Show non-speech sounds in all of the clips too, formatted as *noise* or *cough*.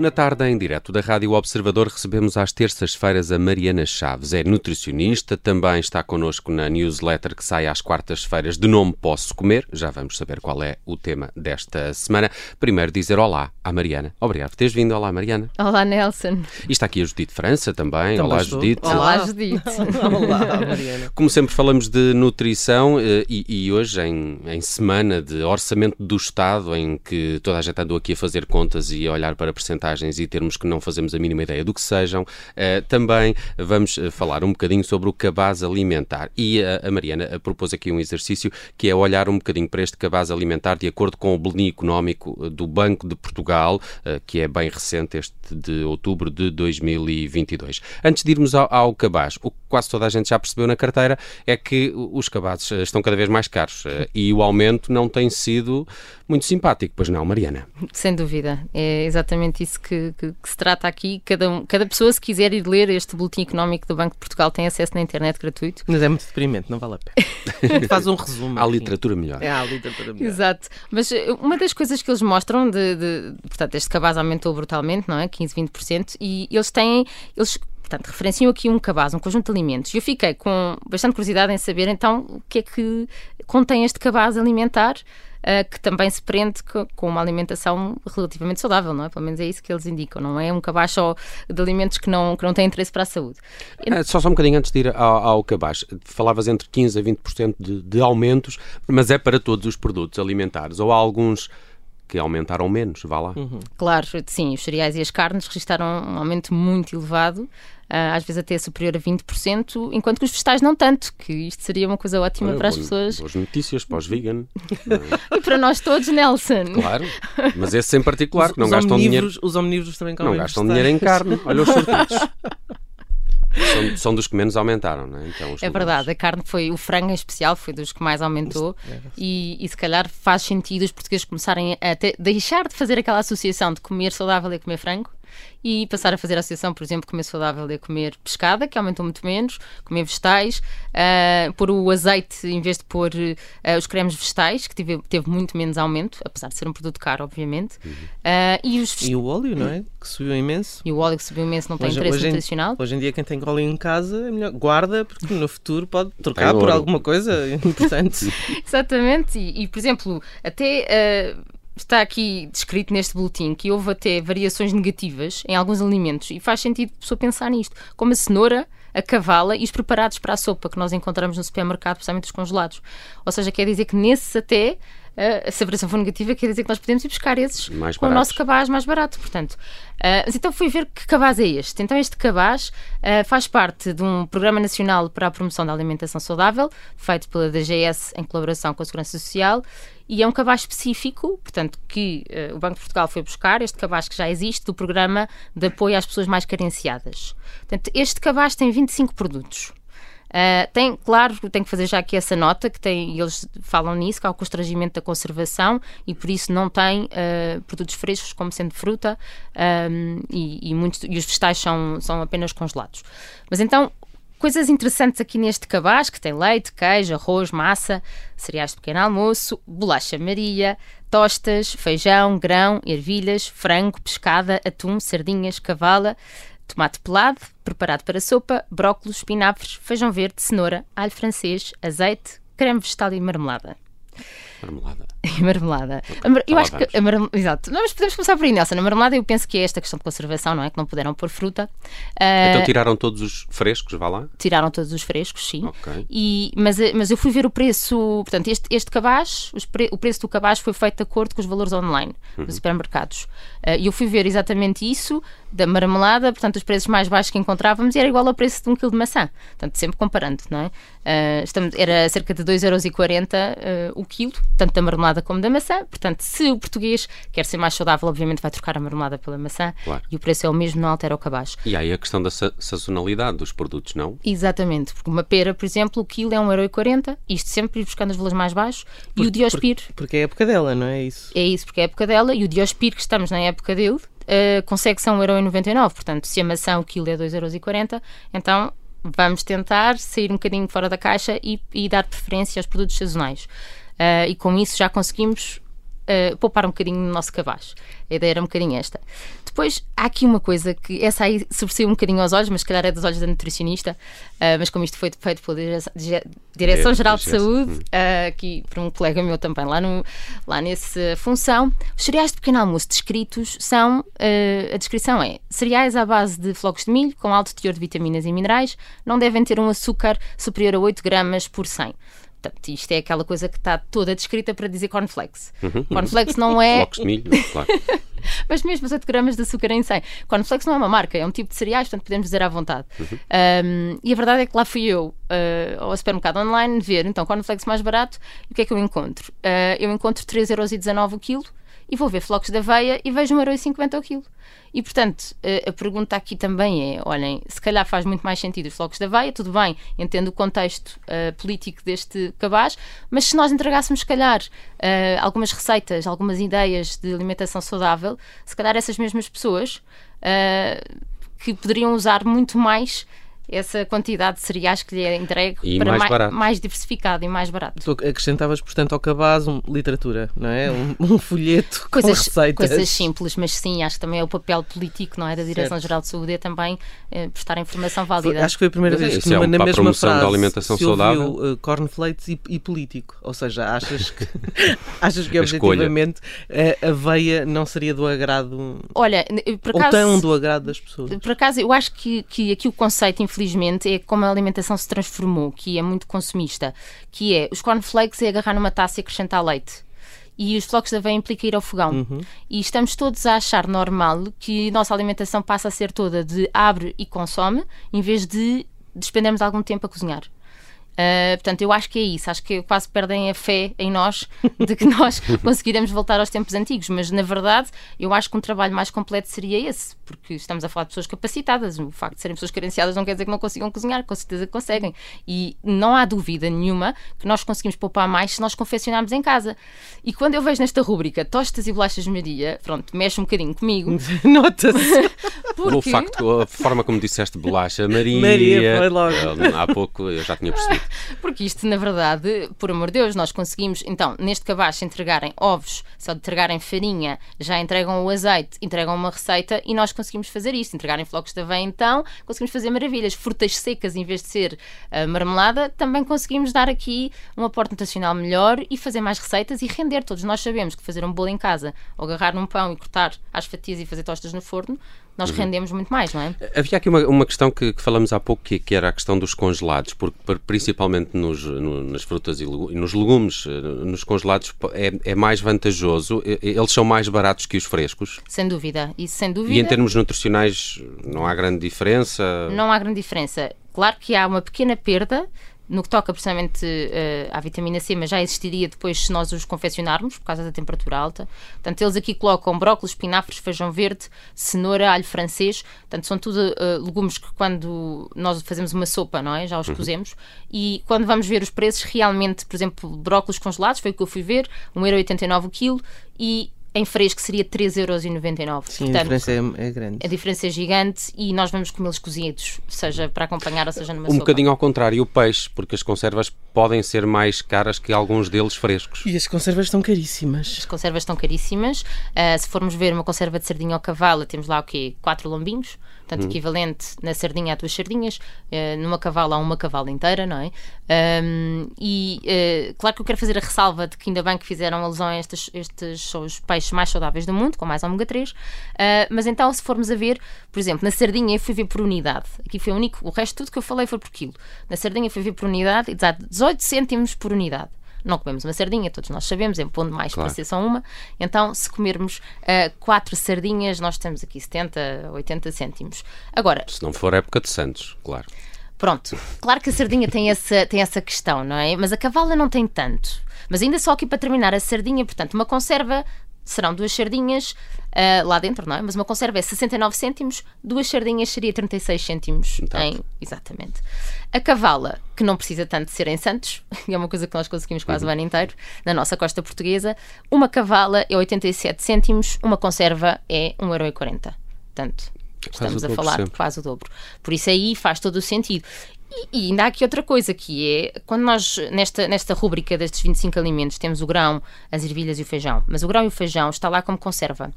Na tarde, em direto da Rádio Observador, recebemos às terças-feiras a Mariana Chaves. É nutricionista, também está connosco na newsletter que sai às quartas-feiras de Nome Posso Comer. Já vamos saber qual é o tema desta semana. Primeiro, dizer olá à Mariana. Obrigado por teres vindo. Olá, Mariana. Olá, Nelson. E está aqui a Judite França também. Também olá, estou. Judite. Olá, Olá. Judite. *laughs* Olá, Mariana. Como sempre falamos de nutrição eh, e, e hoje em, em semana de orçamento do Estado em que toda a gente andou aqui a fazer contas e a olhar para percentagens e termos que não fazemos a mínima ideia do que sejam, eh, também vamos eh, falar um bocadinho sobre o cabaz alimentar. E a, a Mariana eh, propôs aqui um exercício que é olhar um bocadinho para este cabaz alimentar de acordo com o boletim económico eh, do Banco de Portugal, eh, que é bem recente, este de outubro de 2022. Antes de irmos ao, ao cabaz, o quase toda a gente já percebeu na carteira é que os cabazes eh, estão cada vez mais caros eh, e o aumento não tem sido muito simpático, pois não, Mariana? Sem dúvida. É exatamente isso que, que- que se trata aqui. Cada, um- cada pessoa, se quiser ir ler este boletim económico do Banco de Portugal, tem acesso na internet gratuito. Mas é muito deprimente, não vale a pena. *laughs* Faz um resumo. Há literatura melhor. É, há literatura melhor. Exato. Mas eh, uma das coisas que eles mostram, de, de- portanto, este cabaz aumentou brutalmente, não é? 15, 20%, e eles têm, eles, portanto, referenciam aqui um cabaz, um conjunto de alimentos. E eu fiquei com bastante curiosidade em saber, então, o que é que contém este cabaz alimentar, eh, que também se prende co- com uma alimentação relativamente saudável, não é? Pelo menos é isso que eles indicam, não é um cabaz só de alimentos que não, que não têm interesse para a saúde. Ah, Só, só um bocadinho antes de ir ao, ao cabaz. Falavas entre 15% a 20% de, de aumentos, mas é para todos os produtos alimentares. Ou há alguns que aumentaram menos, vá lá. Claro, sim, os cereais e as carnes registaram um aumento muito elevado, ah, às vezes até superior a 20%, enquanto que os vegetais não tanto, que isto seria uma coisa ótima para as pessoas Boas notícias para os vegan. *laughs* e para nós todos, Nelson. Claro, mas esse em particular, Os, que não gastam dinheiro, os omnívoros também não comem gastam vegetais. dinheiro em carne. Olha os sortidos. *laughs* São, são dos que menos aumentaram, não é? Então, É verdade, a carne foi, o frango em especial, foi dos que mais aumentou é e, e se calhar faz sentido os portugueses começarem a te- deixar de fazer aquela associação de comer saudável e comer frango e passar a fazer a associação, por exemplo, comer saudável e comer pescada, que aumentou muito menos, comer vegetais, ah, pôr o azeite em vez de pôr ah, os cremes vegetais, que teve, teve muito menos aumento, apesar de ser um produto caro, obviamente, Ah, e, os, E o óleo, não é? Que subiu imenso. e o óleo que subiu imenso não tem Hoje- interesse hoje em- nutricional. Hoje em dia, quem tem óleo em casa é melhor guarda, porque no futuro pode trocar por alguma coisa *laughs* importante. Exatamente, e, e, por exemplo, até eh, está aqui descrito neste boletim que houve até variações negativas em alguns alimentos e faz sentido a pessoa pensar nisto, como a cenoura, a cavala e os preparados para a sopa que nós encontramos no supermercado, principalmente os congelados. Ou seja, quer dizer que nesses até. Eh, se a variação for negativa, quer dizer que nós podemos ir buscar esses Mais com o nosso cabaz mais barato, portanto. Ah, mas então fui ver que cabaz é este. Então este cabaz ah, faz parte de um Programa Nacional para a Promoção da Alimentação Saudável, feito pela DGS em colaboração com a Segurança Social, e é um cabaz específico, portanto, que ah, o Banco de Portugal foi buscar, este cabaz que já existe, do Programa de Apoio às Pessoas Mais Carenciadas. Portanto, este cabaz tem 25 produtos. Uh, tem, claro, tem que fazer já aqui essa nota, que tem, eles falam nisso, que há o constrangimento da conservação e por isso não tem uh, produtos frescos, como sendo fruta, um, e, e, muitos, e os vegetais são, são apenas congelados. Mas então, coisas interessantes aqui neste cabaz, que tem leite, queijo, arroz, massa, cereais de pequeno almoço, bolacha Maria, tostas, feijão, grão, ervilhas, frango, pescada, atum, sardinhas, cavala, tomate pelado, preparado para sopa, brócolos, espinafres, feijão verde, cenoura, alho francês, azeite, creme vegetal e marmelada. Marmelada. E *laughs* marmelada. Eu acho que. Exato. Mas podemos começar por aí, Nelson. A marmelada eu penso que é esta questão de conservação, não é? Que não puderam pôr fruta. Ah, Então tiraram todos os frescos, vá lá? tiraram todos os frescos, sim. Ok. E, mas, eh, mas eu fui ver o preço, portanto, este, este cabaz, pre- o preço do cabaz foi feito de acordo com os valores online dos supermercados. Eh, E eu fui ver exatamente isso, da marmelada, portanto, os preços mais baixos que encontrávamos e era igual ao preço de um quilo de maçã. Portanto, sempre comparando, não é? Eh, estamos, era cerca de 2,40€ eh, o quilo, tanto da marmelada como da maçã. Portanto, se o português quer ser mais saudável, obviamente vai trocar a marmelada pela maçã Claro. e o preço é o mesmo, não altera o cabaz. E aí a questão da sa- sazonalidade dos produtos, não? Exatamente, porque uma pera, por exemplo, o quilo é 1,40€, isto sempre ir buscando os valores mais baixos, e o Diospir, Porque é a época dela, não é isso? é isso, porque é a época dela, e o Diospir, que estamos na época dele, eh, consegue ser 1,99€, portanto, se a maçã o quilo é 2,40€, então vamos tentar sair um bocadinho fora da caixa e, e dar preferência aos produtos sazonais. Eh, e com isso já conseguimos uh, poupar um bocadinho no nosso cabaz. A ideia era um bocadinho esta. Depois, há aqui uma coisa que essa aí sobressaiu um bocadinho aos olhos, mas se calhar é dos olhos da nutricionista, uh, mas como isto foi feito pela Direção-Geral de Saúde, uh, aqui por um colega meu também, lá, no, lá nessa função, os cereais de pequeno almoço descritos são, uh, a descrição é, cereais à base de flocos de milho, com alto teor de vitaminas e minerais, não devem ter um açúcar superior a 8 gramas por 100. Portanto, isto é aquela coisa que está toda descrita para dizer cornflakes. Uhum. Cornflakes não é. Flocos de milho, claro. *laughs* Mas mesmo os 8 gramas de açúcar em 100. Cornflakes não é uma marca, é um tipo de cereais, portanto podemos dizer à vontade. Uhum. Um, e a verdade é que lá fui eu uh, ao supermercado online ver, então, cornflakes mais barato, e o que é que eu encontro? Uh, eu encontro 3,19€ o quilo e vou ver flocos de aveia e vejo 1,50€ o quilo. E, portanto, a pergunta aqui também é: olhem, se calhar faz muito mais sentido os flocos de aveia, tudo bem, entendo o contexto uh, político deste cabaz, mas se nós entregássemos, se calhar, uh, algumas receitas, algumas ideias de alimentação saudável, se calhar essas mesmas pessoas uh, que poderiam usar muito mais essa quantidade de cereais que lhe é entregue e para mais, mais, mais, diversificado e mais barato. Tu acrescentavas, portanto, ao cabaz um, literatura, não é? Um, um folheto coisas, com receitas. Coisas simples, mas sim, acho que também é o papel político, não é? Da Direção-Geral de Saúde é também eh, prestar informação válida. Acho que foi a primeira mas vez que numa, é um, na mesma frase da alimentação se saudável. ouviu uh, cornflakes e, e, político. Ou seja, achas que, *laughs* *laughs* achas que objetivamente a aveia não seria do agrado Olha, por acaso, ou tão do agrado das pessoas? Por acaso, eu acho que, que aqui o conceito, infelizmente, é como a alimentação se transformou, que é muito consumista, que é os cornflakes é agarrar numa taça e acrescentar leite e os flocos de aveia implica ir ao fogão. Uhum. E estamos todos a achar normal que a nossa alimentação passa a ser toda de abre e consome, em vez de despendermos algum tempo a cozinhar. Uh, portanto, eu acho que é isso. Acho que quase perdem a fé em nós *laughs* de que nós *laughs* conseguiremos voltar aos tempos antigos. Mas, na verdade, eu acho que um trabalho mais completo seria esse, porque estamos a falar de pessoas capacitadas. O facto de serem pessoas carenciadas não quer dizer que não consigam cozinhar, com certeza que conseguem. E não há dúvida nenhuma que nós conseguimos poupar mais se nós confeccionarmos em casa. E quando eu vejo nesta rúbrica tostas e bolachas Maria, pronto, mexe um bocadinho comigo. *laughs* Nota-se. Porque... O facto, a forma como disseste bolacha Maria. Maria, foi logo. Há pouco eu já tinha percebido. Porque isto, na verdade, por amor de Deus, nós conseguimos, então, neste cabaz, se entregarem ovos, se entregarem farinha, já entregam o azeite, entregam uma receita e nós conseguimos fazer isto. Entregarem flocos de aveia, então, conseguimos fazer maravilhas. Frutas secas, em vez de ser uh, marmelada, também conseguimos dar aqui um aporte nutricional melhor e fazer mais receitas e render. Todos nós sabemos que fazer um bolo em casa, ou agarrar num pão e cortar às fatias e fazer tostas no forno, nós uhum. rendemos muito mais, não é? Havia aqui uma, uma questão que, que, falamos há pouco, que, que, era a questão dos congelados, porque principalmente nos, no, nas frutas e nos legumes, eh, nos congelados, é, é, mais vantajoso, eles são mais baratos que os frescos. Sem dúvida, isso sem dúvida. E em termos nutricionais não há grande diferença? Não há grande diferença. Claro que há uma pequena perda no que toca precisamente uh, à vitamina C, mas já existiria depois se nós os confeccionarmos, por causa da temperatura alta. Portanto, eles aqui colocam brócolis, espinafres, feijão verde, cenoura, alho francês. Portanto, são tudo uh, legumes que quando nós fazemos uma sopa, não é? Já os uhum. cozemos. E quando vamos ver os preços, realmente, por exemplo, brócolis congelados, foi o que eu fui ver, 1,89€ o quilo, e em fresco seria 3,99€. Sim, Portanto, a diferença é, é, grande. A diferença é gigante e nós vamos comê-los cozidos, seja para acompanhar ou seja numa Um sopa. bocadinho ao contrário, o peixe, porque as conservas podem ser mais caras que alguns deles frescos. E as conservas estão caríssimas. As conservas estão caríssimas. Uh, se formos ver uma conserva de sardinha ao cavalo, temos lá o quê? Quatro lombinhos portanto, hum. equivalente na sardinha a duas sardinhas, uh, numa cavala a uma cavala inteira, não é? Um, e uh, claro que eu quero fazer a ressalva de que ainda bem que fizeram alusão a estes, estes são os peixes mais saudáveis do mundo, com mais ômega 3, uh, eh, mas então se formos a ver, por exemplo, na sardinha eu fui ver por unidade, aqui foi o único, o resto tudo que eu falei foi por quilo. Na sardinha fui ver por unidade, exato, 18 cêntimos por unidade não comemos uma sardinha, todos nós sabemos, é pondo mais claro. para ser só uma. Então, se comermos uh, quatro sardinhas, nós temos aqui 70, 80 cêntimos. Agora. Se não for época de Santos, claro. Pronto, claro que a sardinha tem essa, *laughs* tem essa questão, não é? Mas a cavala não tem tanto. Mas ainda só aqui para terminar, a sardinha, portanto, uma conserva serão duas sardinhas uh, lá dentro, não é? Mas uma conserva é 69 cêntimos, duas sardinhas seria 36 cêntimos em. Exatamente. A cavala, que não precisa tanto de ser em Santos, *laughs* é uma coisa que nós conseguimos quase uhum. o ano inteiro, na nossa costa portuguesa, uma cavala é 87 cêntimos, uma conserva é 1,40€. Portanto, estamos a falar sempre. quase o dobro. Por isso aí faz todo o sentido. E, e ainda há aqui outra coisa, que é, quando nós, nesta, nesta rúbrica destes 25 alimentos, temos o grão, as ervilhas e o feijão, mas o grão e o feijão está lá como conserva.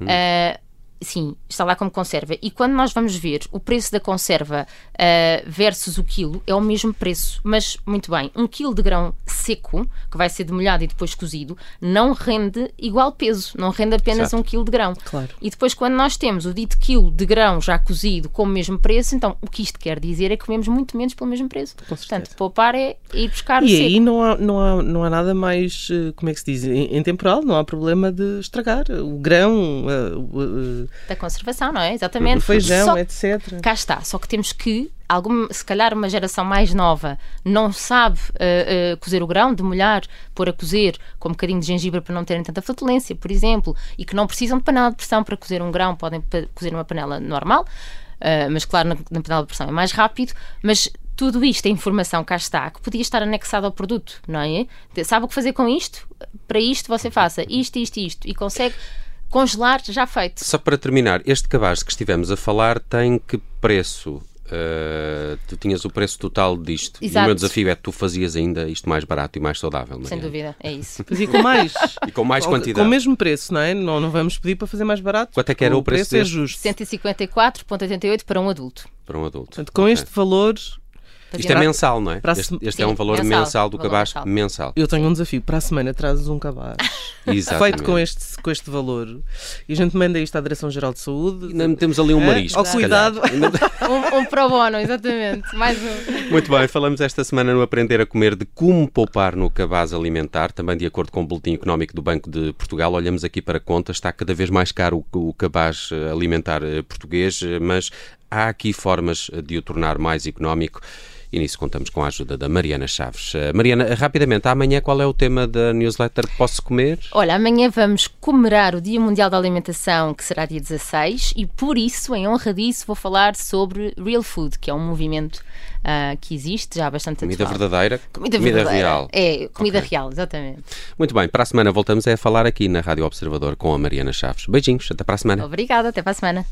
Hum. Uh, Sim, está lá como conserva. E quando nós vamos ver o preço da conserva uh, versus o quilo, é o mesmo preço. Mas, muito bem, um quilo de grão seco, que vai ser demolhado e depois cozido, não rende igual peso, não rende apenas Exato. um quilo de grão. Claro. E depois, quando nós temos o dito quilo de grão já cozido com o mesmo preço, então o que isto quer dizer é que comemos muito menos pelo mesmo preço. Portanto, poupar é ir buscar e o E aí não há, não, há, não há nada mais, eh, como é que se diz, em, temporal, não há problema de estragar o grão. Uh, da conservação, não é? Exatamente. O feijão, etc. Cá está, só que temos que algum, se calhar uma geração mais nova não sabe uh, uh, cozer o grão, demolhar, pôr a cozer com um bocadinho de gengibre para não terem tanta flatulência, por exemplo, e que não precisam de panela de pressão para cozer um grão, podem cozer numa panela normal, uh, mas claro, na, na panela de pressão é mais rápido, mas tudo isto é informação cá está, que podia estar anexada ao produto, não é? Sabe o que fazer com isto? Para isto você faça isto, isto, isto, e consegue congelar já feito. Só para terminar, este cabaz que estivemos a falar tem que preço? Uh, tu tinhas o preço total disto. Exato. E o meu desafio é que tu fazias ainda isto mais barato e mais saudável. Sem dúvida, é isso. e com mais. *laughs* e com mais quantidade. Com o mesmo preço, não é? Não, não vamos pedir para fazer mais barato. Quanto é que era o, o preço? preço é justo. 154,88 para um adulto. Para um adulto. Portanto, com okay. este valor isto é mensal, não é? Este, este Sim, é um valor mensal, mensal do cabaz mensal. mensal. Eu tenho um desafio. Para a semana trazes um cabaz *laughs* feito com este, com este valor e a gente manda isto à Direção-Geral de Saúde. Ainda metemos ali um é? marisco. Ao cuidado. *laughs* *laughs* um, um pro bono, exatamente. Mais um. Muito bem, falamos esta semana no Aprender a Comer de como poupar no cabaz alimentar. Também de acordo com o Boletim Económico do Banco de Portugal, olhamos aqui para contas. Está cada vez mais caro o, o cabaz eh, alimentar eh, português, eh, mas há aqui formas de o tornar mais económico e nisso contamos com a ajuda da Mariana Chaves. Uh, Mariana, rapidamente, amanhã qual é o tema da newsletter que posso comer? Olha, amanhã vamos comemorar o Dia Mundial da Alimentação, que será dia 16, e por isso, em honra disso, vou falar sobre Real Food, que é um movimento uh, que existe já há bastante tempo. Comida atual. verdadeira? Comida, comida verdadeira. real. É, comida okay. real, exatamente. Muito bem, para a semana voltamos a falar aqui na Rádio Observador com a Mariana Chaves. Beijinhos, até para a semana. Obrigada, até para a semana.